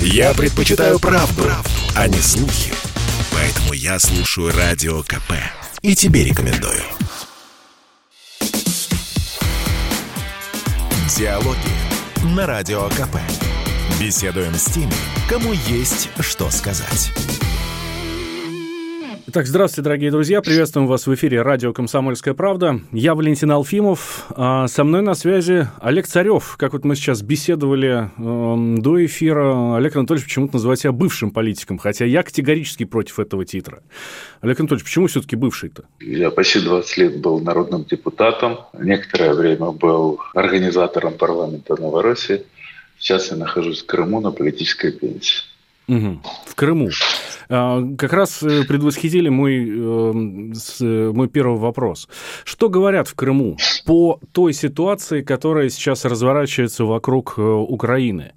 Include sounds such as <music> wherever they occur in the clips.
Я предпочитаю правду, правду, а не слухи. Поэтому я слушаю Радио КП. И тебе рекомендую. Диалоги на Радио КП. Беседуем с теми, кому есть что сказать. Итак, здравствуйте, дорогие друзья. Приветствуем вас в эфире радио «Комсомольская правда». Я Валентин Алфимов. А со мной на связи Олег Царев. Как вот мы сейчас беседовали э, до эфира, Олег Анатольевич почему-то называет себя бывшим политиком, хотя я категорически против этого титра. Олег Анатольевич, почему все-таки бывший-то? Я почти 20 лет был народным депутатом. Некоторое время был организатором парламента Новороссии. Сейчас я нахожусь в Крыму на политической пенсии. Угу. В Крыму. А, как раз э, предвосхитили мой, э, мой первый вопрос. Что говорят в Крыму по той ситуации, которая сейчас разворачивается вокруг э, Украины?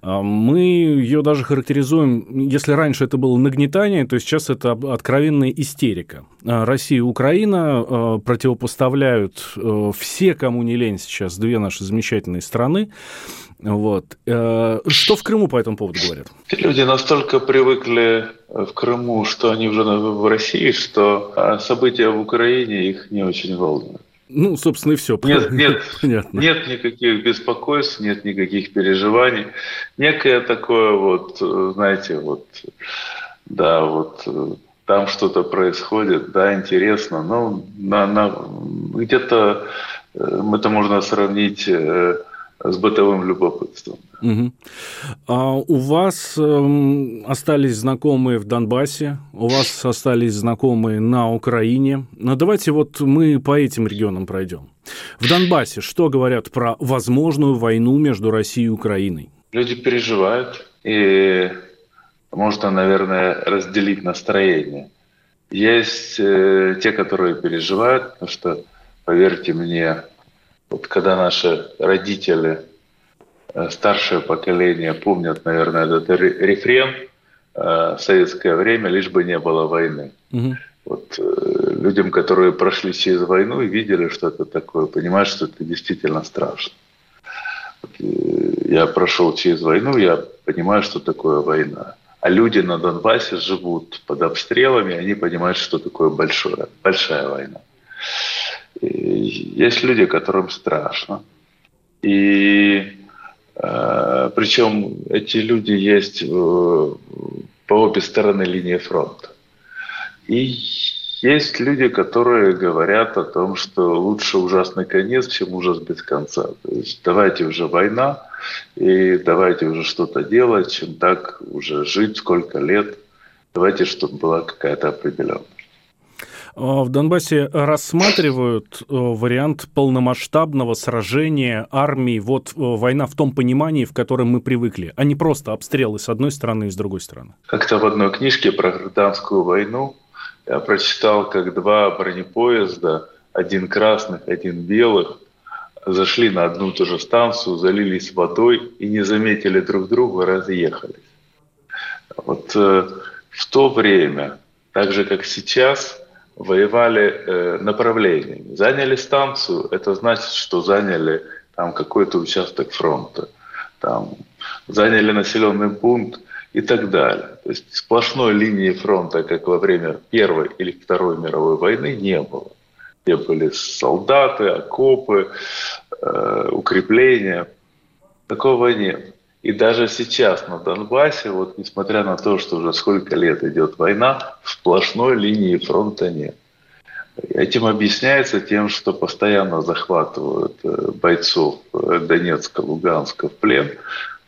А, мы ее даже характеризуем, если раньше это было нагнетание, то сейчас это откровенная истерика. А, Россия и Украина противопоставляют все, кому не лень сейчас, две наши замечательные страны. Вот. Э, что в Крыму по этому поводу говорят? Люди настолько привыкли в Крыму, что они уже в России, что а, события в Украине их не очень волнуют. Ну, собственно, и все. Нет, <laughs> нет, Понятно. нет никаких беспокойств, нет никаких переживаний. Некое такое вот, знаете, вот, да, вот там что-то происходит, да, интересно, но на, на, где-то э, это можно сравнить э, с бытовым любопытством. Угу. А у вас э, остались знакомые в Донбассе, у вас остались знакомые на Украине. Но давайте вот мы по этим регионам пройдем. В Донбассе что говорят про возможную войну между Россией и Украиной? Люди переживают, и можно, наверное, разделить настроение. Есть э, те, которые переживают, потому что, поверьте мне, вот когда наши родители, э, старшее поколение помнят, наверное, этот рефрен э, в советское время, лишь бы не было войны. Угу. Вот э, людям, которые прошли через войну и видели, что это такое, понимают, что это действительно страшно. Я прошел через войну, я понимаю, что такое война. А люди на Донбассе живут под обстрелами, они понимают, что такое большое, большая война. Есть люди, которым страшно. И э, причем эти люди есть э, по обе стороны линии фронта. И есть люди, которые говорят о том, что лучше ужасный конец, чем ужас без конца. То есть давайте уже война, и давайте уже что-то делать, чем так уже жить сколько лет. Давайте, чтобы была какая-то определенность. А, в Донбассе рассматривают э, вариант полномасштабного сражения армии, вот э, война в том понимании, в котором мы привыкли, а не просто обстрелы с одной стороны и с другой стороны. Как-то в одной книжке про гражданскую войну я прочитал, как два бронепоезда, один красных, один белых, зашли на одну ту же станцию, залились водой и не заметили друг друга, разъехались. Вот э, в то время, так же как сейчас, воевали э, направлениями. Заняли станцию, это значит, что заняли там какой-то участок фронта, там, заняли населенный пункт и так далее. То есть сплошной линии фронта, как во время Первой или Второй мировой войны, не было. Где были солдаты, окопы, э, укрепления. Такого нет. И даже сейчас на Донбассе, вот несмотря на то, что уже сколько лет идет война, сплошной линии фронта нет. Этим объясняется тем, что постоянно захватывают э, бойцов э, Донецка, Луганска в плен,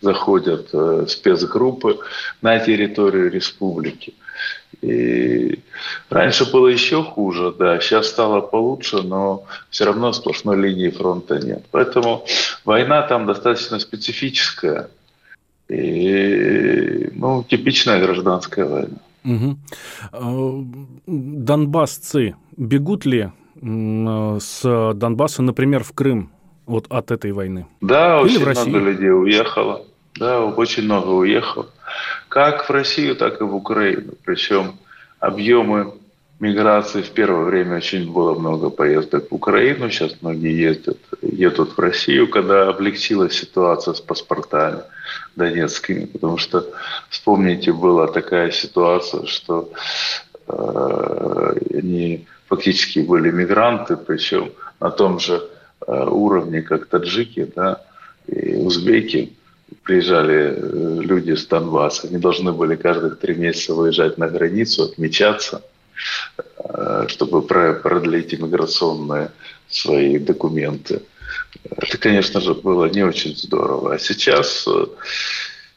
заходят э, спецгруппы на территорию республики. И раньше было еще хуже, да, сейчас стало получше, но все равно сплошной линии фронта нет. Поэтому война там достаточно специфическая. И, ну, типичная гражданская война. Угу. Донбассцы бегут ли с Донбасса, например, в Крым вот от этой войны? Да, Или очень в много людей уехало. Да, очень много уехало. Как в Россию, так и в Украину. Причем объемы миграции. В первое время очень было много поездок в Украину, сейчас многие ездят, едут в Россию, когда облегчилась ситуация с паспортами донецкими, потому что, вспомните, была такая ситуация, что э, они фактически были мигранты, причем на том же э, уровне, как таджики, да, и узбеки, приезжали э, люди с Донбасса, они должны были каждых три месяца выезжать на границу, отмечаться – Э, чтобы продлить иммиграционные свои документы. Это, конечно же, было не очень здорово. А сейчас, э,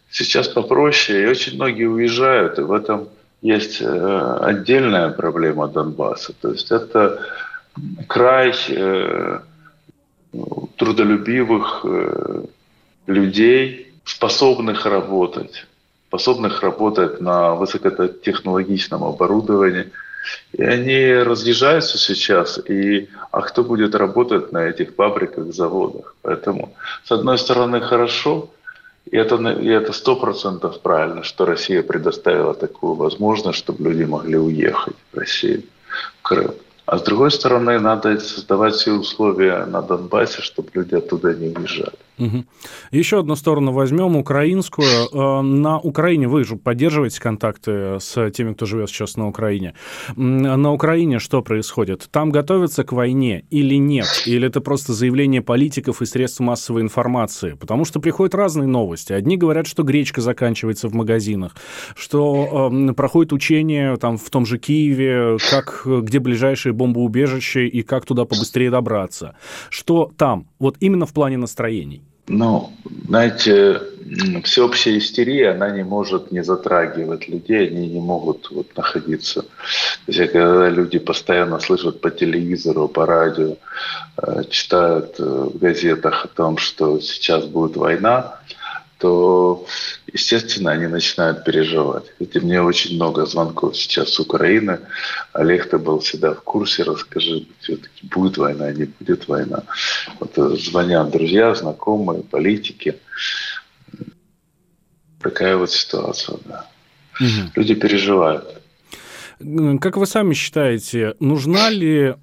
сейчас попроще, и очень многие уезжают, и в этом есть э, отдельная проблема Донбасса. То есть это край трудолюбивых людей, способных работать, способных работать на высокотехнологичном оборудовании – и они разъезжаются сейчас, и, а кто будет работать на этих фабриках, заводах? Поэтому, с одной стороны, хорошо, и это, и это сто процентов правильно, что Россия предоставила такую возможность, чтобы люди могли уехать в Россию, в Крым. А с другой стороны, надо создавать все условия на Донбассе, чтобы люди оттуда не уезжали. Угу. Еще одну сторону возьмем, украинскую. Э, на Украине вы же поддерживаете контакты с теми, кто живет сейчас на Украине. На Украине что происходит? Там готовятся к войне или нет? Или это просто заявление политиков и средств массовой информации? Потому что приходят разные новости. Одни говорят, что гречка заканчивается в магазинах, что э, проходит учение там, в том же Киеве, как, где ближайшее бомбоубежище и как туда побыстрее добраться. Что там? Вот именно в плане настроений. Ну, знаете, всеобщая истерия, она не может не затрагивать людей, они не могут вот находиться. То есть, когда люди постоянно слышат по телевизору, по радио, э, читают э, в газетах о том, что сейчас будет война, то, естественно, они начинают переживать. Ведь мне очень много звонков сейчас с Украины. Олег, ты был всегда в курсе, расскажи, все-таки будет война, не будет война. Вот э, звонят друзья, знакомые, политики. Такая вот ситуация, да. Угу. Люди переживают. Как вы сами считаете, нужна ли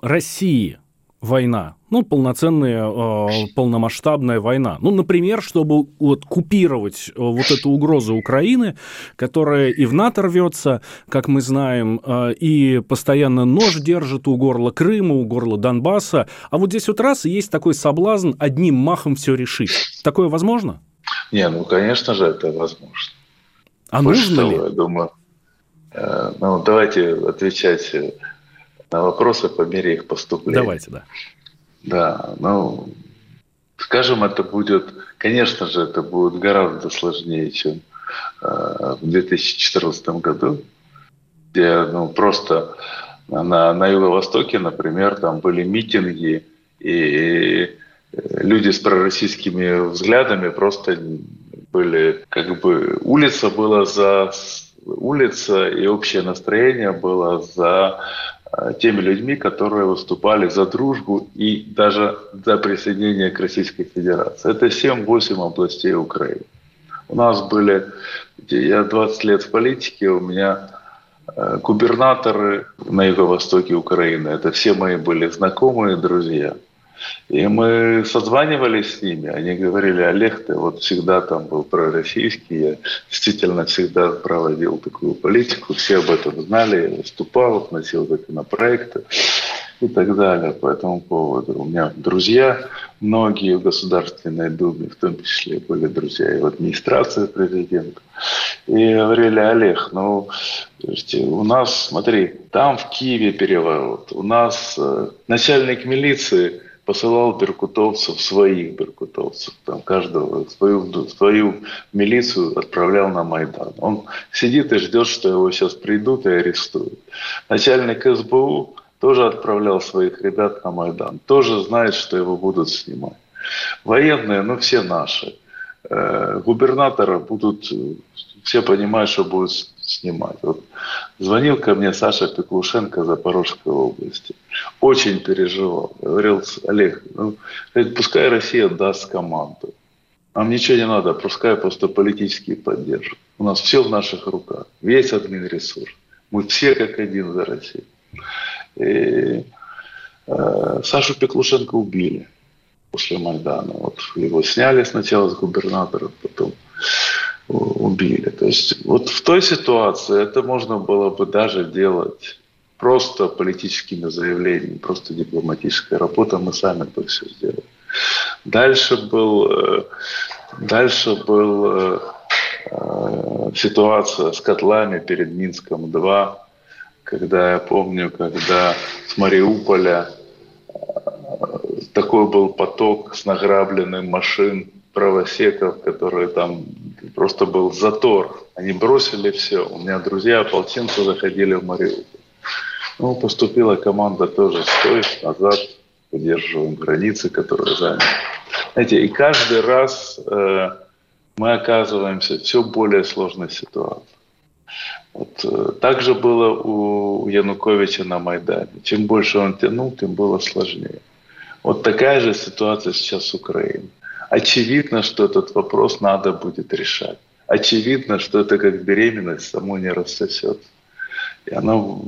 России война, ну, полноценная, э, полномасштабная война. Ну, например, чтобы вот купировать э, вот эту угрозу Украины, которая и в НАТО рвется, как мы знаем, э, и постоянно нож держит у горла Крыма, у горла Донбасса. А вот здесь вот раз есть такой соблазн одним махом все решить. Такое возможно? Не, ну, конечно же, это возможно. А Больше нужно того, ли? Я думаю, э, ну, давайте отвечать на вопросы по мере их поступления. Давайте, да. Да, ну, скажем, это будет, конечно же, это будет гораздо сложнее, чем э, в 2014 году, где, ну, просто на, на Юго-Востоке, например, там были митинги, и люди с пророссийскими взглядами просто были, как бы, улица была за улица и общее настроение было за Э, теми людьми, которые выступали за дружбу и даже за присоединение к Российской Федерации. Это 7-8 областей Украины. У нас были, я 20 лет в политике, у меня э, губернаторы на юго-востоке Украины, это все мои были знакомые, друзья – и мы созванивались с ними, они говорили, Олег, ты вот всегда там был пророссийский, я действительно всегда проводил такую политику, все об этом знали, я выступал, вносил законопроекты и так далее по этому поводу. У меня друзья, многие в Государственной Думе, в том числе были друзья и в администрации президента. И говорили, Олег, ну, у нас, смотри, там в Киеве переворот, у нас э, начальник милиции – посылал беркутовцев, своих беркутовцев, там каждого, свою, свою милицию отправлял на Майдан. Он сидит и ждет, что его сейчас придут и арестуют. Начальник СБУ тоже отправлял своих ребят на Майдан, тоже знает, что его будут снимать. Военные, ну все наши. Э, губернатора будут, все понимают, что будут снимать. Вот звонил ко мне Саша Пеклушенко Запорожской области. Очень переживал. Говорил, Олег, ну, пускай Россия даст команду. Нам ничего не надо, пускай просто политически поддержат. У нас все в наших руках. Весь админ ресурс. Мы все как один за Россию. И, э, Сашу Пеклушенко убили после Майдана. Вот его сняли сначала с губернатора, потом убили. То есть вот в той ситуации это можно было бы даже делать просто политическими заявлениями, просто дипломатическая работа, мы сами бы все сделали. Дальше был, э, дальше был э, э, ситуация с котлами перед Минском-2, когда я помню, когда с Мариуполя такой был поток с награбленным машин правосеков, которые там просто был затор. Они бросили все. У меня друзья ополченцы заходили в Мариуполь. Ну, поступила команда тоже стой, назад, поддерживаем границы, которые заняты. Знаете, и каждый раз э, мы оказываемся в все более сложной ситуации. Вот, э, так же было у Януковича на Майдане. Чем больше он тянул, тем было сложнее. Вот такая же ситуация сейчас с Украиной. Очевидно, что этот вопрос надо будет решать. Очевидно, что это как беременность само не рассосется. И, оно,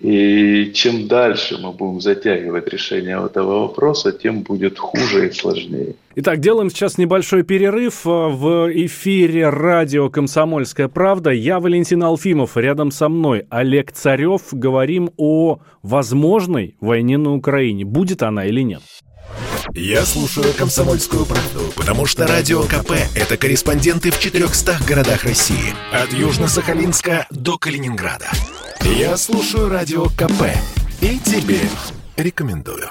и чем дальше мы будем затягивать решение этого вопроса, тем будет хуже и сложнее. Итак, делаем сейчас небольшой перерыв в эфире радио «Комсомольская правда». Я Валентин Алфимов, рядом со мной Олег Царев. Говорим о возможной войне на Украине. Будет она или нет? Я слушаю «Комсомольскую правду», потому что «Радио КП» — это корреспонденты в 400 городах России. От Южно-Сахалинска до Калининграда. Я слушаю «Радио КП» и тебе рекомендую.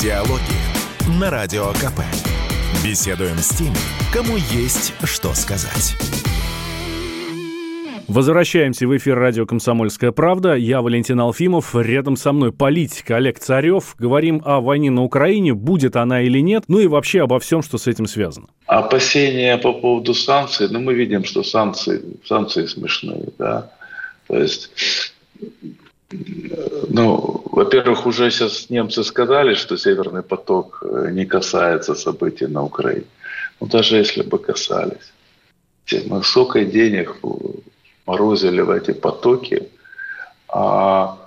Диалоги на Радио КП. Беседуем с теми, кому есть что сказать. Возвращаемся в эфир радио «Комсомольская правда». Я Валентин Алфимов. Рядом со мной политик Олег Царев. Говорим о войне на Украине, будет она или нет, ну и вообще обо всем, что с этим связано. Опасения по поводу санкций, ну мы видим, что санкции, санкции смешные, да. То есть ну, во-первых, уже сейчас немцы сказали, что Северный поток э, не касается событий на Украине. Ну, даже если бы касались. Мы сколько денег морозили в эти потоки, а,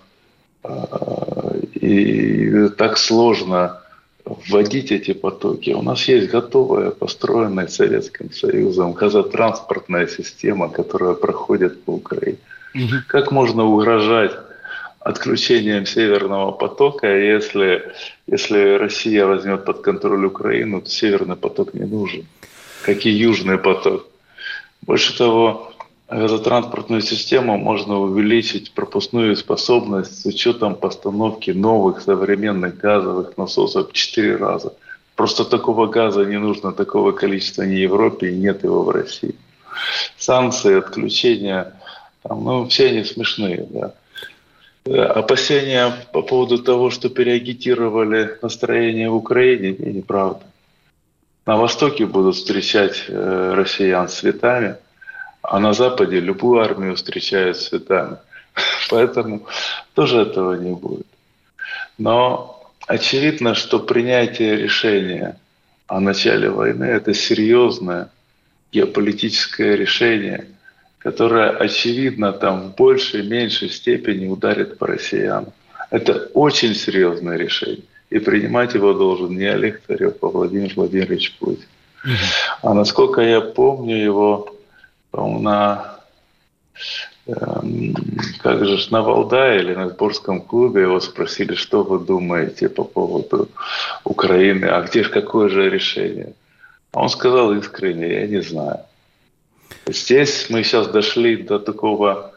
а, и так сложно вводить эти потоки. У нас есть готовая, построенная Советским Союзом газотранспортная система, которая проходит по Украине. Угу. Как можно угрожать отключением Северного потока, если, если Россия возьмет под контроль Украину, то Северный поток не нужен, как и Южный поток. Больше того, газотранспортную систему можно увеличить пропускную способность с учетом постановки новых современных газовых насосов в 4 раза. Просто такого газа не нужно, такого количества ни Европе, и нет его в России. Санкции, отключения, там, ну, все они смешные, да. Опасения по поводу того, что переагитировали настроение в Украине, не, неправда. На Востоке будут встречать э, россиян цветами – а на Западе любую армию встречают цветами. <laughs> Поэтому тоже этого не будет. Но очевидно, что принятие решения о начале войны – это серьезное геополитическое решение, которое, очевидно, там в большей и меньшей степени ударит по россиянам. Это очень серьезное решение. И принимать его должен не Олег Царев, а Владимир Владимирович Путин. А насколько я помню, его на эм, как же на Валдае или на сборском клубе его спросили, что вы думаете по поводу Украины, а где же какое же решение? А он сказал искренне, я не знаю. Здесь мы сейчас дошли до такого,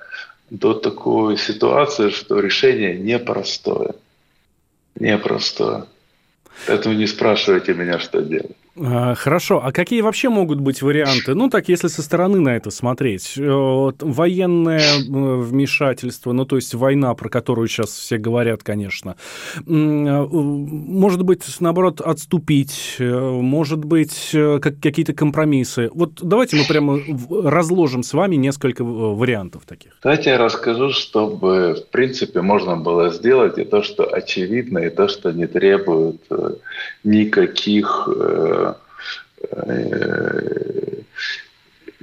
до такой ситуации, что решение непростое. Непростое. Поэтому не спрашивайте меня, что делать. А, хорошо, а какие вообще могут быть варианты? Ну, так, если со стороны на это смотреть. Э, военное э, вмешательство, ну, то есть война, про которую сейчас все говорят, конечно. Э, может быть, наоборот, отступить, может быть, какие-то компромиссы. Вот давайте мы прямо разложим с вами несколько вариантов таких. Давайте я расскажу, чтобы, в принципе, можно было сделать и то, что очевидно, и то, что не требует никаких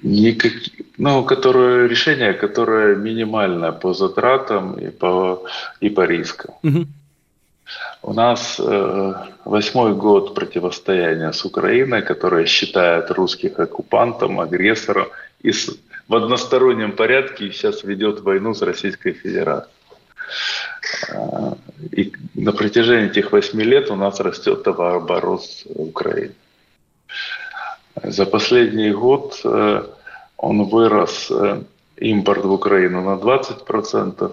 никак, Ну, которое решение, которое минимальное по затратам и по, и по рискам. Угу. У нас э, восьмой год противостояния с Украиной, которая считает русских оккупантом, агрессором и с, в одностороннем порядке сейчас ведет войну с Российской Федерацией. Э, и на протяжении этих восьми лет у нас растет товарооборот Украины. За последний год э, он вырос э, импорт в Украину на 20%,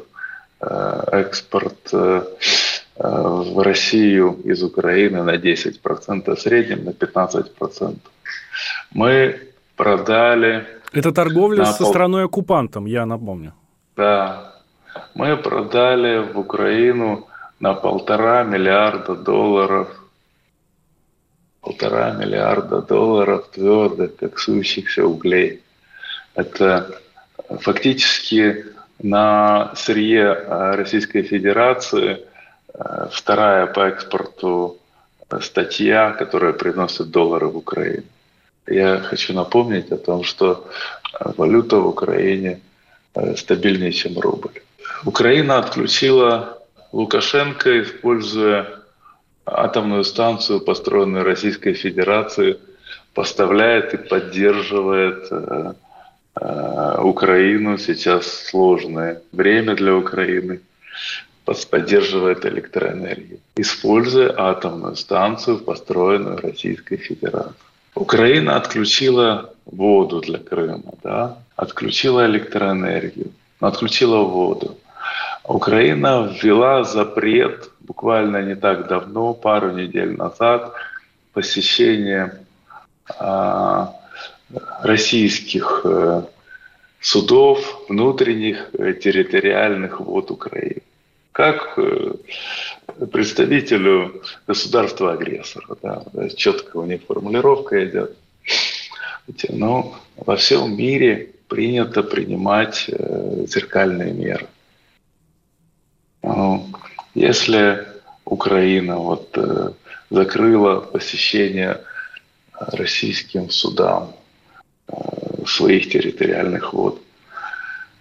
экспорт в Россию из Украины на 10%, в среднем на 15%. Мы продали... Это торговля со пол... страной-оккупантом, я напомню. Да. Мы продали в Украину на полтора миллиарда долларов полтора миллиарда долларов твердых коксующихся углей. Это фактически на сырье э, Российской Федерации э, вторая по экспорту статья, которая приносит доллары в Украину. Я хочу напомнить о том, что э, валюта в Украине стабильнее, чем рубль. Украина отключила Лукашенко, используя атомную станцию, построенную Российской Федерацией, поставляет и поддерживает э, э, Украину. Сейчас сложное время для Украины. Поддерживает электроэнергию, используя атомную станцию, построенную Российской Федерацией. Украина отключила воду для Крыма, да? отключила электроэнергию, отключила воду. Украина ввела запрет буквально не так давно, пару недель назад, посещение э, российских э, судов внутренних э, территориальных вод Украины. Как э, представителю государства-агрессора. Да, да, четко у них формулировка идет. Но во всем мире принято принимать э, зеркальные меры. Ну, если Украина вот, э, закрыла посещение российским судам э, своих территориальных вод,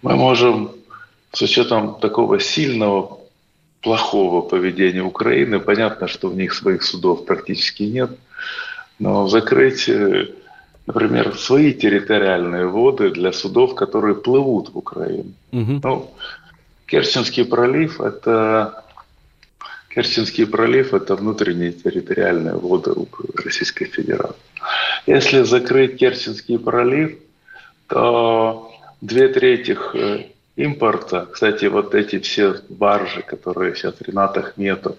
мы можем с учетом такого сильного, плохого поведения Украины, понятно, что в них своих судов практически нет, но закрыть, э, например, свои территориальные воды для судов, которые плывут в Украину. Угу. Ну, Керченский пролив – это Керченский пролив – это внутренние территориальные воды Российской Федерации. Если закрыть Керченский пролив, то две трети э, импорта, кстати, вот эти все баржи, которые сейчас Ренат Ахметов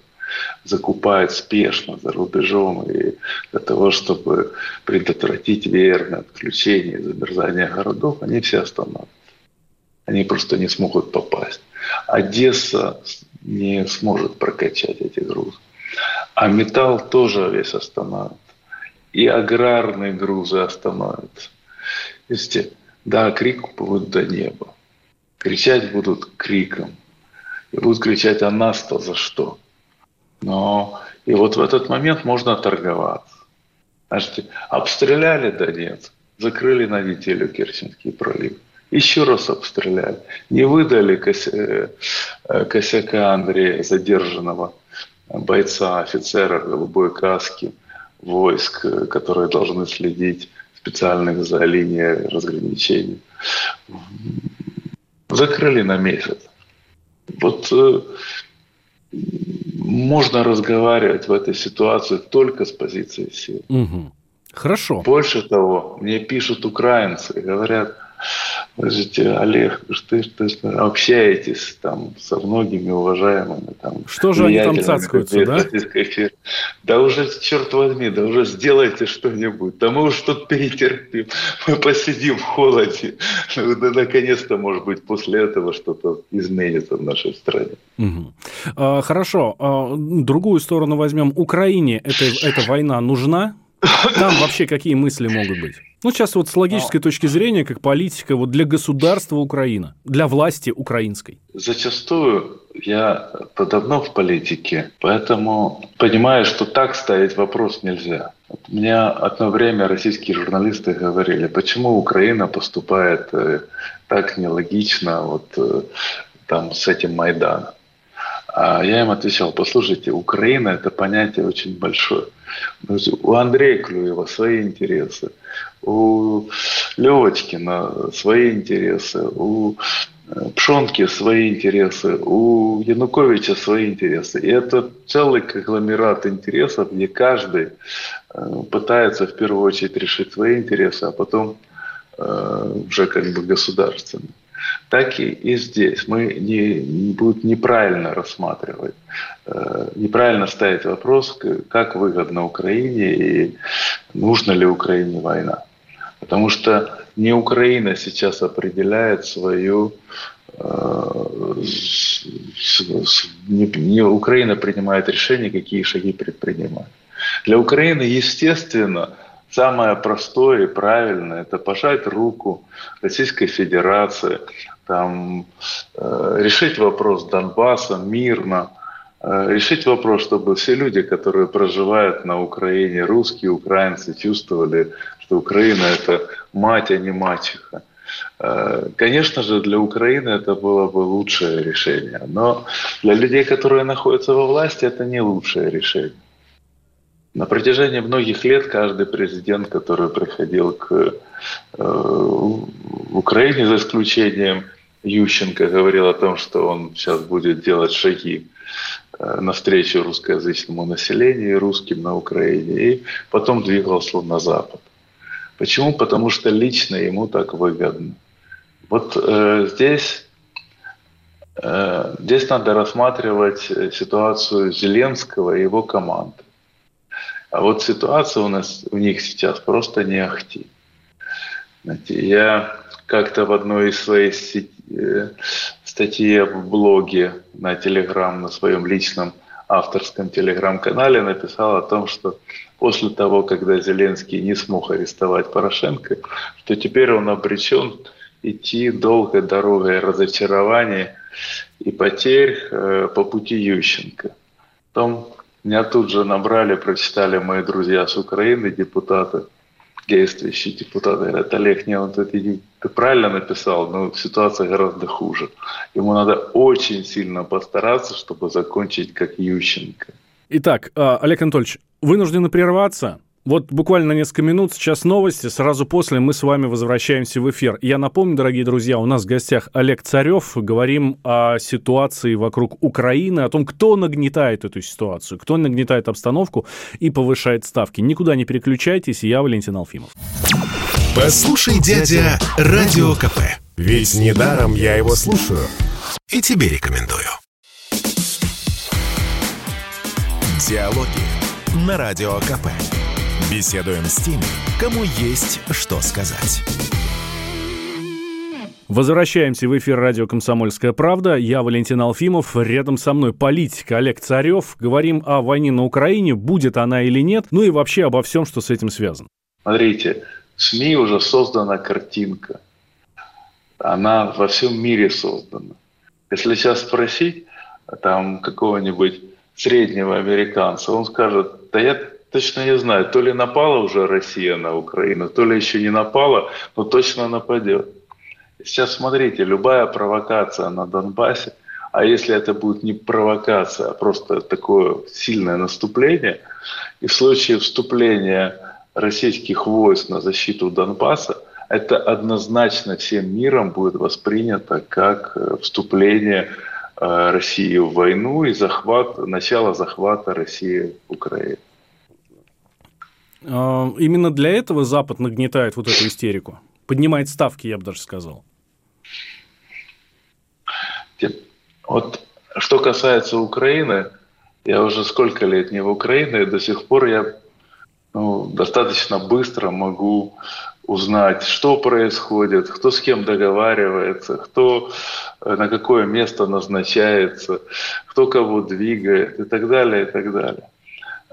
закупает спешно за рубежом и для того, чтобы предотвратить веерное отключение и замерзание городов, они все остановятся. Они просто не смогут попасть. Одесса не сможет прокачать эти грузы. А металл тоже весь остановит. И аграрные грузы остановятся. Есть, да, крик будет до неба. Кричать будут криком. И будут кричать, а нас-то за что? Но и вот в этот момент можно торговаться. Знаете, обстреляли Донецк, закрыли на неделю Керченский пролив еще раз обстреляли. Не выдали кося, э, косяка Андрея, задержанного бойца, офицера голубой каски войск, э, которые должны следить специальных за линией разграничения. Закрыли на месяц. Вот э, можно разговаривать в этой ситуации только с позиции сил. Угу. Хорошо. Больше того, мне пишут украинцы, говорят, Скажите, Олег, ты, ты, ты общаетесь там со многими уважаемыми там. Что же они там цацкаются, да? Да уже, черт возьми, да уже сделайте что-нибудь. Да мы уж тут перетерпим. Мы посидим в холоде. Ну, да, наконец-то, может быть, после этого что-то изменится в нашей стране. Угу. А, хорошо. А, другую сторону возьмем. Украине эта, эта война нужна? Там вообще какие мысли могут быть? Ну, сейчас вот с логической Но... точки зрения, как политика, вот для государства Украина, для власти украинской. Зачастую я давно в политике, поэтому понимаю, что так ставить вопрос нельзя. Мне одно время российские журналисты говорили, почему Украина поступает э, так нелогично вот э, там с этим Майданом. А я им отвечал, послушайте, Украина это понятие очень большое. У Андрея Клюева свои интересы, у Левочкина свои интересы, у Пшонки свои интересы, у Януковича свои интересы. И это целый конгломерат интересов, где каждый э, пытается в первую очередь решить свои интересы, а потом э, уже как бы государственные. Так и, и здесь. Мы не, не будет неправильно рассматривать, э, неправильно ставить вопрос, как выгодно Украине и нужна ли Украине война. Потому что не Украина сейчас определяет свою э, не, не Украина принимает решение, какие шаги предпринимать. Для Украины, естественно, самое простое и правильное – это пожать руку Российской Федерации, там, э, решить вопрос Донбасса мирно, э, решить вопрос, чтобы все люди, которые проживают на Украине, русские, украинцы, чувствовали, что Украина – это мать, а не мачеха. Э, конечно же, для Украины это было бы лучшее решение, но для людей, которые находятся во власти, это не лучшее решение. На протяжении многих лет каждый президент, который приходил к э, Украине, за исключением Ющенко, говорил о том, что он сейчас будет делать шаги э, навстречу русскоязычному населению, русским на Украине, и потом двигался на Запад. Почему? Потому что лично ему так выгодно. Вот э, здесь, э, здесь надо рассматривать ситуацию Зеленского и его команды. А вот ситуация у нас у них сейчас просто не ахти. Знаете, я как-то в одной из своих э, статьи в блоге на Телеграм, на своем личном авторском телеграм-канале написал о том, что после того, когда Зеленский не смог арестовать Порошенко, что теперь он обречен идти долгой дорогой разочарований и потерь э, по пути Ющенко. Потом меня тут же набрали, прочитали мои друзья с Украины, депутаты, действующие депутаты. Говорят, Олег, не, вот ты, ты правильно написал, но ситуация гораздо хуже. Ему надо очень сильно постараться, чтобы закончить как Ющенко. Итак, а, Олег Анатольевич, вынуждены прерваться. Вот буквально несколько минут, сейчас новости, сразу после мы с вами возвращаемся в эфир. Я напомню, дорогие друзья, у нас в гостях Олег Царев. Говорим о ситуации вокруг Украины, о том, кто нагнетает эту ситуацию, кто нагнетает обстановку и повышает ставки. Никуда не переключайтесь, я Валентин Алфимов. Послушай, дядя, Радио КП. Ведь недаром я его слушаю. И тебе рекомендую. Диалоги на Радио КП. Беседуем с теми, кому есть что сказать. Возвращаемся в эфир радио «Комсомольская правда». Я Валентин Алфимов. Рядом со мной политик Олег Царев. Говорим о войне на Украине, будет она или нет, ну и вообще обо всем, что с этим связано. Смотрите, в СМИ уже создана картинка. Она во всем мире создана. Если сейчас спросить там какого-нибудь среднего американца, он скажет, да я точно не знаю, то ли напала уже Россия на Украину, то ли еще не напала, но точно нападет. Сейчас смотрите, любая провокация на Донбассе, а если это будет не провокация, а просто такое сильное наступление, и в случае вступления российских войск на защиту Донбасса, это однозначно всем миром будет воспринято как э, вступление э, России в войну и захват, начало захвата России в Украину. А, именно для этого Запад нагнетает вот эту истерику. Поднимает ставки, я бы даже сказал. Вот что касается Украины, я уже сколько лет не в Украине, и до сих пор я ну, достаточно быстро могу узнать, что происходит, кто с кем договаривается, кто э, на какое место назначается, кто кого двигает и так далее, и так далее.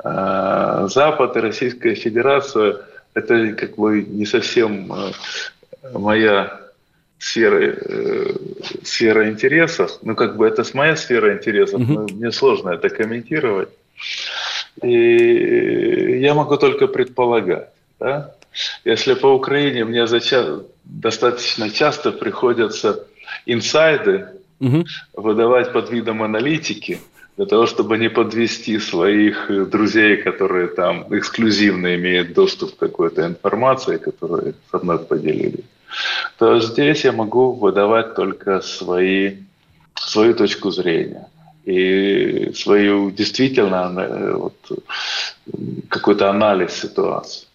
А, Запад и Российская Федерация – это как бы не совсем э, моя сфера, э, сфера интересов. Ну, как бы это с моя сфера интересов, но мне сложно это комментировать. И я могу только предполагать. Да? Если по Украине мне зача- достаточно часто приходится инсайды угу. выдавать под видом аналитики, для того, чтобы не подвести своих друзей, которые там эксклюзивно имеют доступ к какой-то информации, которую со мной поделились, то здесь я могу выдавать только свои, свою точку зрения и свою действительно э, вот, какой-то анализ ситуации.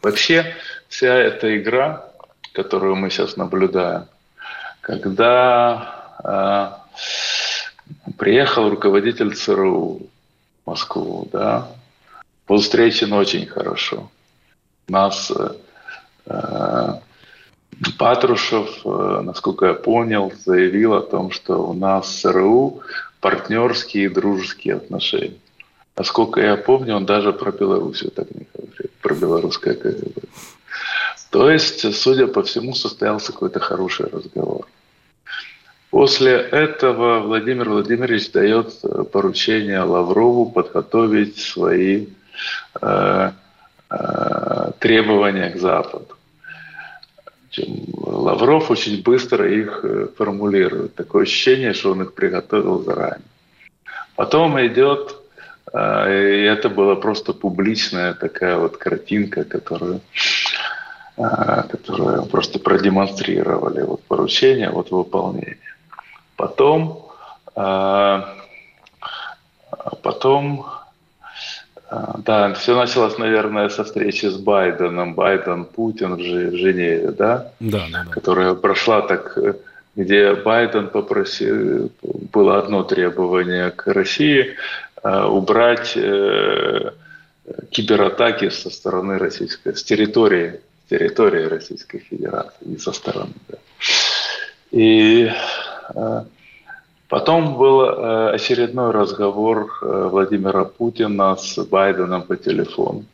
Вообще вся эта игра, которую мы сейчас наблюдаем, когда э, приехал руководитель ЦРУ в Москву, да, был встречен очень хорошо. Нас э, Патрушев, э, насколько я понял, заявил о том, что у нас с ЦРУ партнерские и дружеские отношения. Насколько я помню, он даже про Белоруссию так не говорил, про белорусское КГБ. То есть, судя по всему, состоялся какой-то хороший разговор. После этого Владимир Владимирович дает э, поручение Лаврову подготовить свои э, э, требования к Западу. Лавров очень быстро их э, формулирует. Такое ощущение, что он их приготовил заранее. Потом идет, э, и это была просто публичная такая вот картинка, которую которые просто продемонстрировали вот поручение, вот выполнение. Потом, потом, да, все началось, наверное, со встречи с Байденом. Байден, Путин в Женеве, да? Да, да, да. Которая прошла так, где Байден попросил, было одно требование к России, убрать э, кибератаки со стороны российской, с территории территории Российской Федерации, не со стороны. Да. И э, потом был э, очередной разговор э, Владимира Путина с Байденом по телефону,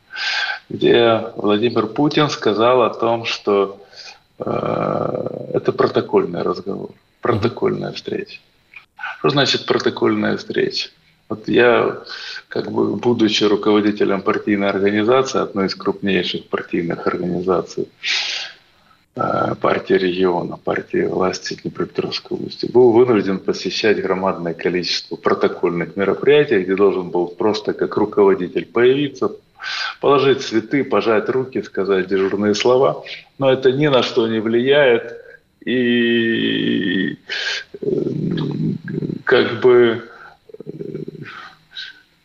где Владимир Путин сказал о том, что это протокольный разговор, протокольная встреча. Что значит протокольная встреча? Вот я, как бы, будучи руководителем партийной организации, одной из крупнейших партийных организаций, партии региона, партии власти Днепропетровской области, был вынужден посещать громадное количество протокольных мероприятий, где должен был просто как руководитель появиться, положить цветы, пожать руки, сказать дежурные слова, но это ни на что не влияет и э, как бы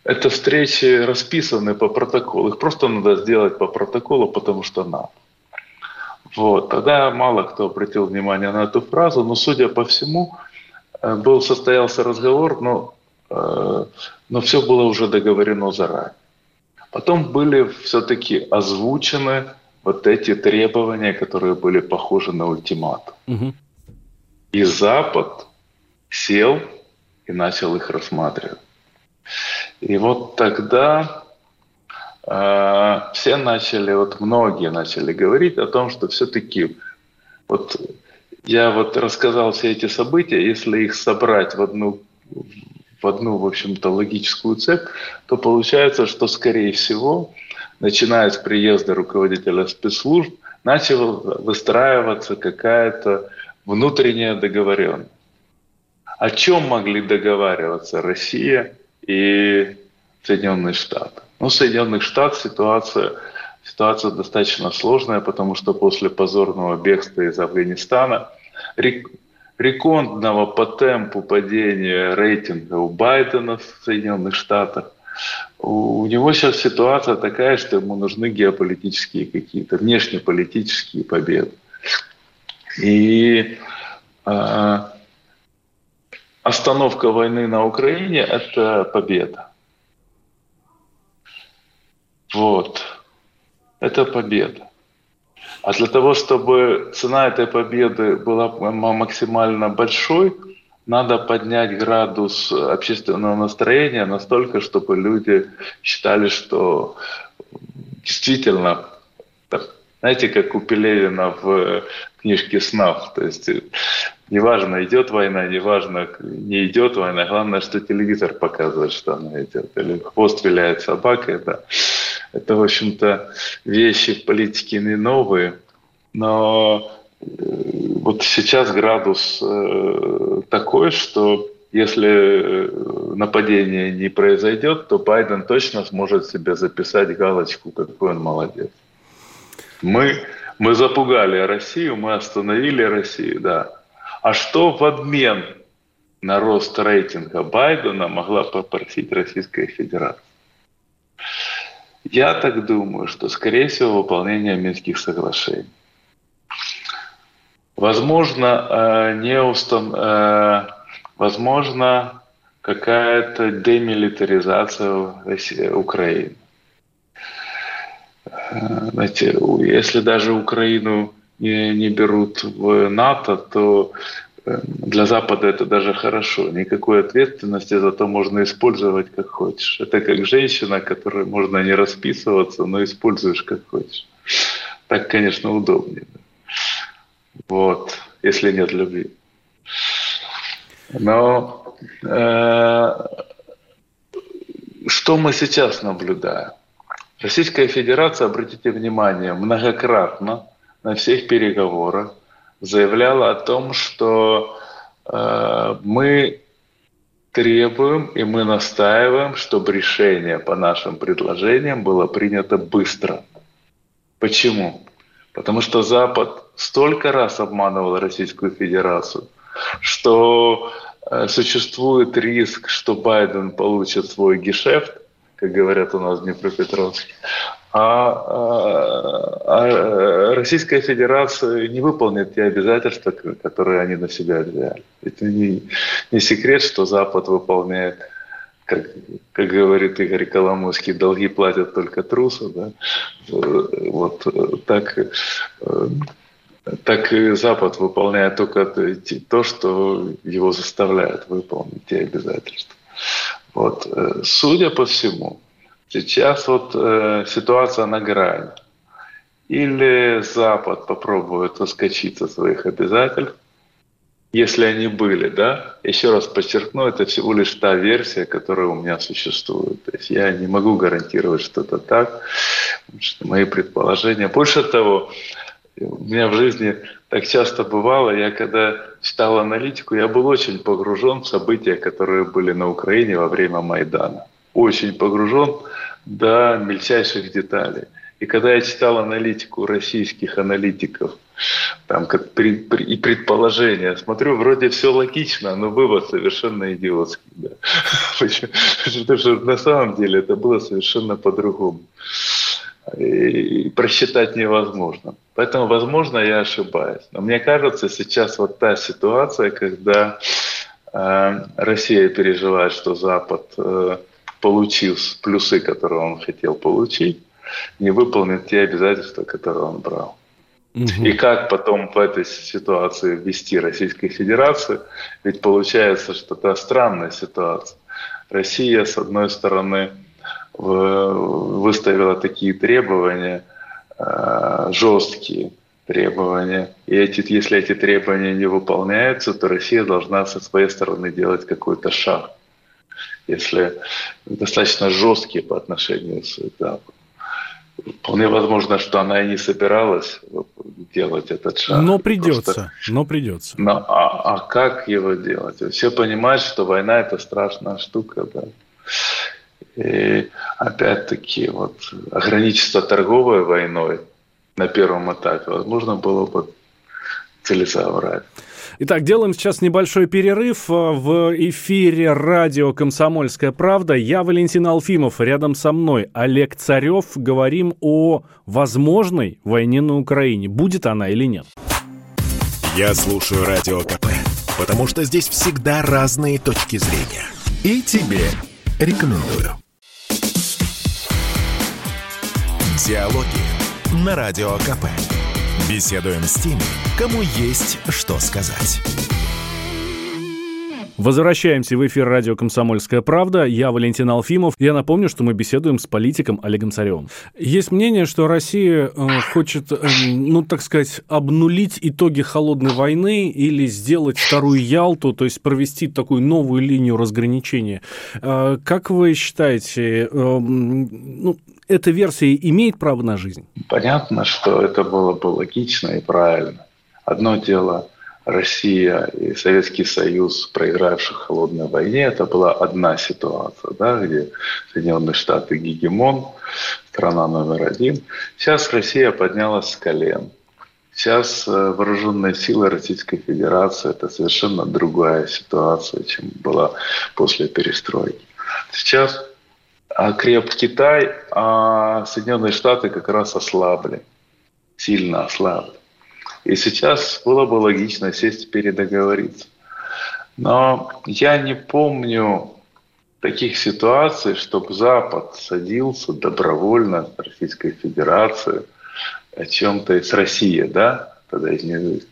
это встречи расписаны по протоколу. Их просто надо сделать по протоколу, потому что надо. Вот. Тогда мало кто обратил внимание на эту фразу, но, судя по всему, э, был, состоялся разговор, но, э, но все было уже договорено заранее. Потом были все-таки озвучены вот эти требования, которые были похожи на ультиматум. Угу. И Запад сел и начал их рассматривать. И вот тогда все начали, вот многие начали говорить о том, что все-таки вот я вот рассказал все эти события, если их собрать в одну, в одну, в общем-то, логическую цепь, то получается, что, скорее всего, начиная с приезда руководителя спецслужб, начала выстраиваться какая-то внутренняя договоренность. О чем могли договариваться Россия и Соединенные Штаты. Ну, Соединенных Штатах ситуация, ситуация достаточно сложная, потому что после позорного бегства из Афганистана рекордного по темпу падения рейтинга у Байдена в Соединенных Штатах, у него сейчас ситуация такая, что ему нужны геополитические какие-то, внешнеполитические победы. И э, остановка войны на Украине – это победа. Вот. Это победа. А для того, чтобы цена этой победы была максимально большой, надо поднять градус общественного настроения настолько, чтобы люди считали, что действительно, знаете, как у Пелевина в книжки снов. То есть э, неважно, идет война, неважно, не идет война, главное, что телевизор показывает, что она идет. Или хвост виляет собакой, да. Это, в общем-то, вещи в политике не новые, но э, вот сейчас градус э, такой, что если нападение не произойдет, то Байден точно сможет себе записать галочку, какой он молодец. Мы мы запугали Россию, мы остановили Россию, да. А что в обмен на рост рейтинга Байдена могла попросить Российская Федерация? Я так думаю, что, скорее всего, выполнение Минских соглашений. Возможно, э, не устан... Э, возможно, какая-то демилитаризация Украины. Знаете, если даже Украину не, не берут в НАТО, то э, для Запада это даже хорошо. Никакой ответственности, зато можно использовать как хочешь. Это как женщина, которой можно не расписываться, но используешь как хочешь. Так, конечно, удобнее. Вот, если нет любви. Но э, что мы сейчас наблюдаем? Российская Федерация, обратите внимание, многократно на всех переговорах заявляла о том, что э, мы требуем и мы настаиваем, чтобы решение по нашим предложениям было принято быстро. Почему? Потому что Запад столько раз обманывал Российскую Федерацию, что э, существует риск, что Байден получит свой гешефт, как говорят у нас в Днепропетровске. А, а, а Российская Федерация не выполнит те обязательства, которые они на себя взяли. Это не, не секрет, что Запад выполняет, как, как говорит Игорь Коломойский, долги платят только трусы. Да? Вот так, так и Запад выполняет только то, что его заставляет выполнить те обязательства. Вот, э, судя по всему, сейчас вот э, ситуация на грани. Или Запад попробует отскочить от своих обязательств, если они были, да, еще раз подчеркну, это всего лишь та версия, которая у меня существует. То есть я не могу гарантировать, что это так, что мои предположения. Больше того, у меня в жизни так часто бывало, я когда читал аналитику, я был очень погружен в события, которые были на Украине во время Майдана. Очень погружен до мельчайших деталей. И когда я читал аналитику российских аналитиков, там как при, при, и предположения, смотрю, вроде все логично, но вывод совершенно идиотский. Да. <laughs> Потому что на самом деле это было совершенно по-другому и просчитать невозможно. Поэтому, возможно, я ошибаюсь. Но мне кажется, сейчас вот та ситуация, когда э, Россия переживает, что Запад э, получил плюсы, которые он хотел получить, не выполнит те обязательства, которые он брал. Угу. И как потом в этой ситуации вести Российской Федерации? Ведь получается, что это странная ситуация. Россия, с одной стороны, выставила такие требования, э, жесткие требования. И эти, если эти требования не выполняются, то Россия должна со своей стороны делать какой-то шаг. Если достаточно жесткие по отношению с Западом. Вполне возможно, что она и не собиралась делать этот шаг. Но придется, Просто... но придется. Но, а, а как его делать? Все понимают, что война – это страшная штука. Да? И опять-таки вот ограничиться торговой войной на первом этапе возможно было бы целесообразно. Итак, делаем сейчас небольшой перерыв в эфире радио «Комсомольская правда». Я Валентин Алфимов, рядом со мной Олег Царев. Говорим о возможной войне на Украине. Будет она или нет? Я слушаю радио КП, потому что здесь всегда разные точки зрения. И тебе рекомендую. Диалоги на Радио КП. Беседуем с теми, кому есть что сказать. Возвращаемся в эфир радио «Комсомольская правда». Я Валентин Алфимов. Я напомню, что мы беседуем с политиком Олегом Царевым. Есть мнение, что Россия э, хочет, э, ну, так сказать, обнулить итоги холодной войны или сделать вторую Ялту, то есть провести такую новую линию разграничения. Э, как вы считаете, э, ну, эта версия имеет право на жизнь? Понятно, что это было бы логично и правильно. Одно дело – Россия и Советский Союз, проигравших в холодной войне, это была одна ситуация, да, где Соединенные Штаты гегемон, страна номер один. Сейчас Россия поднялась с колен. Сейчас э, вооруженные силы Российской Федерации – это совершенно другая ситуация, чем была после перестройки. Сейчас креп Китай, а Соединенные Штаты как раз ослабли, сильно ослабли. И сейчас было бы логично сесть передоговориться. Но я не помню таких ситуаций, чтобы Запад садился добровольно с Российской Федерацией о чем-то, с Россией, да, тогда извиняюсь,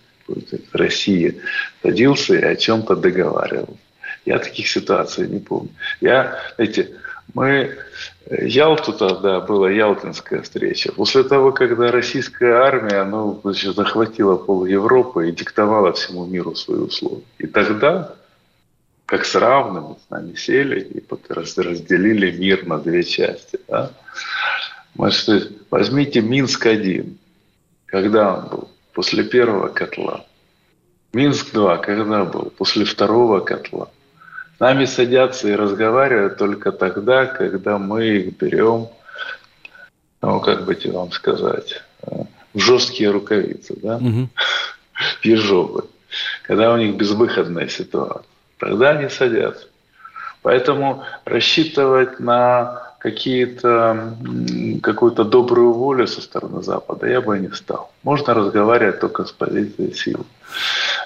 Россия садился и о чем-то договаривал. Я таких ситуаций не помню. Я, знаете, мы Ялту тогда была Ялтинская встреча. После того, когда российская армия ну, значит, захватила пол Европы и диктовала всему миру свои условия. И тогда, как с равными, с нами сели и разделили мир на две части. Да? Значит, возьмите Минск-1, когда он был? После первого котла. Минск-2, когда был? После второго котла. Нами садятся и разговаривают только тогда, когда мы их берем, ну, как бы тебе вам сказать, в жесткие рукавицы, да, угу. в ежовы, когда у них безвыходная ситуация. Тогда они садятся. Поэтому рассчитывать на какие-то, какую-то добрую волю со стороны Запада я бы не стал. Можно разговаривать только с позиции силы.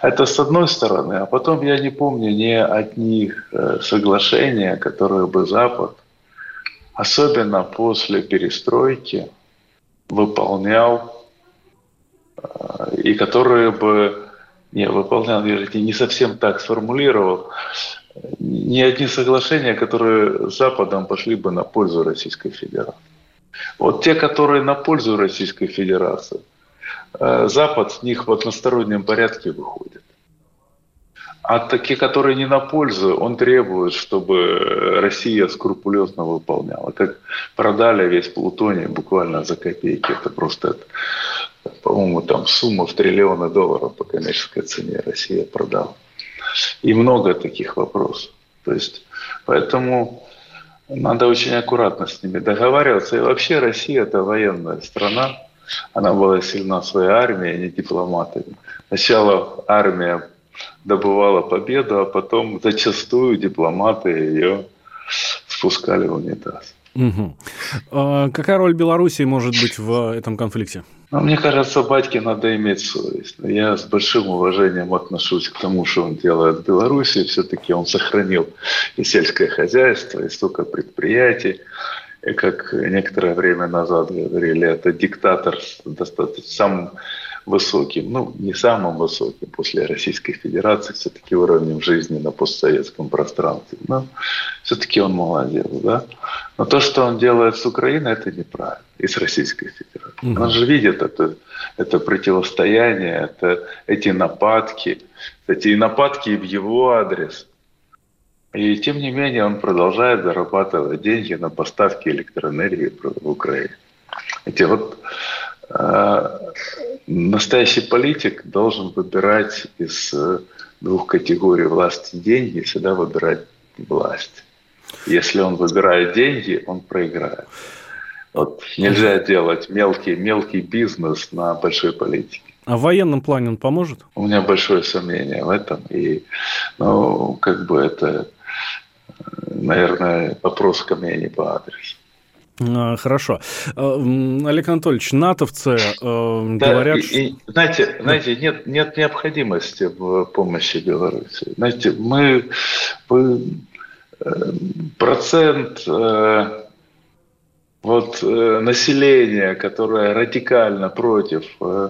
Это с одной стороны. А потом я не помню ни одних э, соглашения, которые бы Запад, особенно после перестройки, выполнял, э, и которые бы не выполнял, вернее, не совсем так сформулировал, ни одни соглашения, которые Западом пошли бы на пользу Российской Федерации. Вот те, которые на пользу Российской Федерации, Запад с них в одностороннем порядке выходит. А такие, которые не на пользу, он требует, чтобы Россия скрупулезно выполняла. Как продали весь плутоний буквально за копейки. Это просто, по-моему, там сумма в триллионы долларов по коммерческой цене Россия продала. И много таких вопросов. То есть, поэтому надо очень аккуратно с ними договариваться. И вообще Россия – это военная страна. Она была сильна своей армией, а не дипломатами. Сначала армия добывала победу, а потом зачастую дипломаты ее спускали в унитаз. Угу. А какая роль Белоруссии может быть в этом конфликте? Ну, мне кажется, батьке надо иметь совесть. Я с большим уважением отношусь к тому, что он делает в Беларуси. Все-таки он сохранил и сельское хозяйство, и столько предприятий. Как некоторое время назад говорили, это диктатор достаточно сам высоким, ну, не самым высоким после Российской Федерации, все-таки уровнем жизни на постсоветском пространстве. Но все-таки он молодец, да. Но то, что он делает с Украиной, это неправильно. И с Российской Федерацией. Угу. Он же видит это, это противостояние, это, эти нападки. Эти нападки в его адрес. И тем не менее он продолжает зарабатывать деньги на поставки электроэнергии в Украине. Эти вот э, настоящий политик должен выбирать из э, двух категорий власти деньги, всегда выбирать власть. Если он выбирает деньги, он проиграет. Вот нельзя делать мелкий, мелкий бизнес на большой политике. А в военном плане он поможет? У меня большое сомнение в этом. И, ну, как бы это, наверное, вопрос ко мне не по адресу. А, хорошо. А, Олег Анатольевич, натовцы э, да, говорят... И, и, знаете, знаете нет, нет необходимости в помощи Беларуси. Знаете, мы, мы э, процент э, вот, населения, которое радикально против э,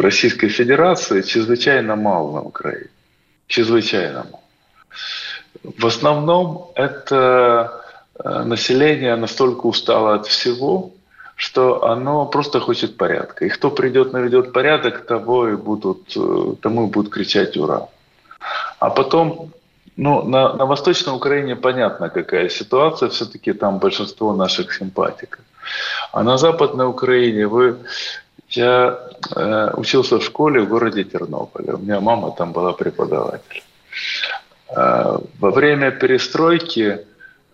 Российской Федерации, чрезвычайно мало на Украине. чрезвычайному. В основном это э, население настолько устало от всего, что оно просто хочет порядка. И кто придет, наведет порядок, того и будут, э, тому и будут кричать «Ура!». А потом, ну, на, на Восточной Украине понятно, какая ситуация, все-таки там большинство наших симпатиков. А на Западной Украине вы... Я э, учился в школе в городе Тернополе. У меня мама там была преподаватель. Э, во время перестройки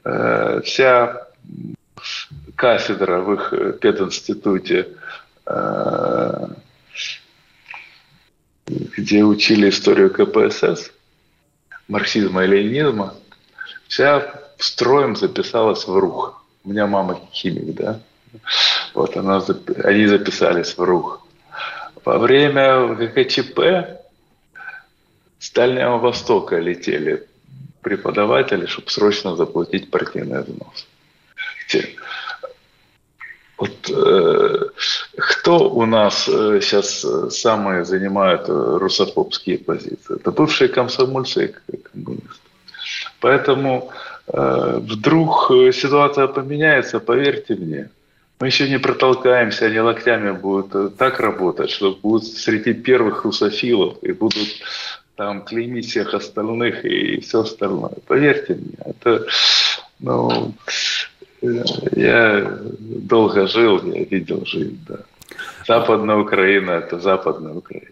э, вся кафедра в их пединституте, э, где учили историю КПСС, марксизма и ленинизма, вся строем записалась в РУХ. У меня мама химик, да? Вот она, они записались в РУХ. Во время ГКЧП с Дальнего Востока летели преподаватели, чтобы срочно заплатить партийный взнос. Вот э, кто у нас э, сейчас э, самые занимают э, русофобские позиции? Это бывшие комсомольцы и коммунисты. Поэтому э, вдруг э, ситуация поменяется, поверьте мне, мы еще не протолкаемся, они локтями будут так работать, что будут среди первых русофилов и будут там клеймить всех остальных и все остальное. Поверьте мне, это, ну, я долго жил, я видел жизнь, да. Западная Украина – это Западная Украина.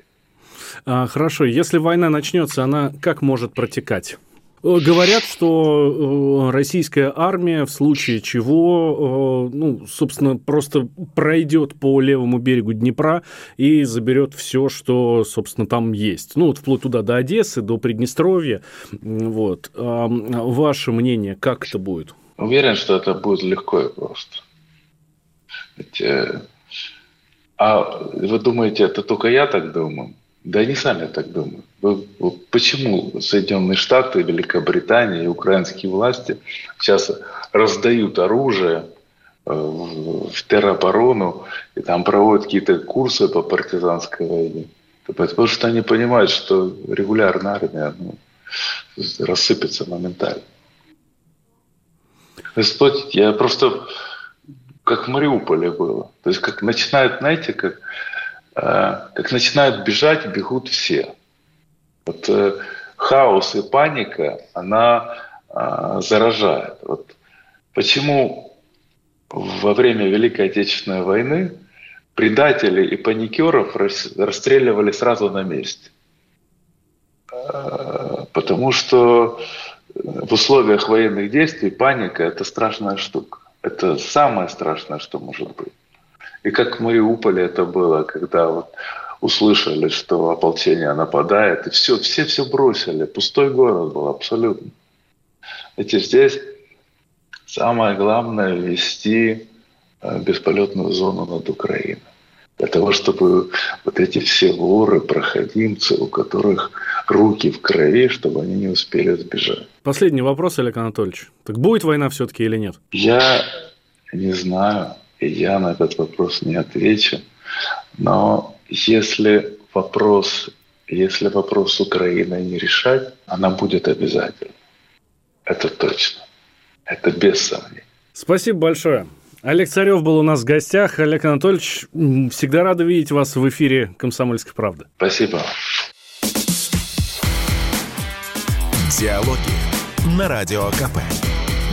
А, хорошо, если война начнется, она как может протекать? Э, говорят, что э, российская армия в случае чего, э, ну, собственно, просто пройдет по левому берегу Днепра и заберет все, что, собственно, там есть. Ну, вот вплоть туда до Одессы, до Приднестровья. Вот. Ваше мнение, как это будет? Уверен, что это будет легко и просто. А вы думаете, это только я так думаю? Да они сами так думают. Вы, вот почему Соединенные Штаты, Великобритания и украинские власти сейчас раздают оружие э, в, тероборону и там проводят какие-то курсы по партизанской войне? Потому что они понимают, что регулярная армия ну, рассыпется моментально. Я просто как в Мариуполе было. То есть как начинают, знаете, как, как начинают бежать, бегут все. Вот э, хаос и паника, она э, заражает. Вот почему во время Великой Отечественной войны предателей и паникеров расстреливали сразу на месте? Э, потому что в условиях военных действий паника – это страшная штука. Это самое страшное, что может быть. И как в Мариуполе это было, когда вот услышали, что ополчение нападает, и все, все все бросили. Пустой город был абсолютно. Эти здесь самое главное ввести э, бесполетную зону над Украиной для того, чтобы вот эти все воры, проходимцы, у которых руки в крови, чтобы они не успели сбежать. Последний вопрос, Олег Анатольевич. Так будет война все-таки или нет? Я не знаю, и я на этот вопрос не отвечу. Но если вопрос, если вопрос Украины не решать, она будет обязательно. Это точно. Это без сомнений. Спасибо большое. Олег Царев был у нас в гостях. Олег Анатольевич, всегда рада видеть вас в эфире «Комсомольской правды». Спасибо. Диалоги на Радио КП.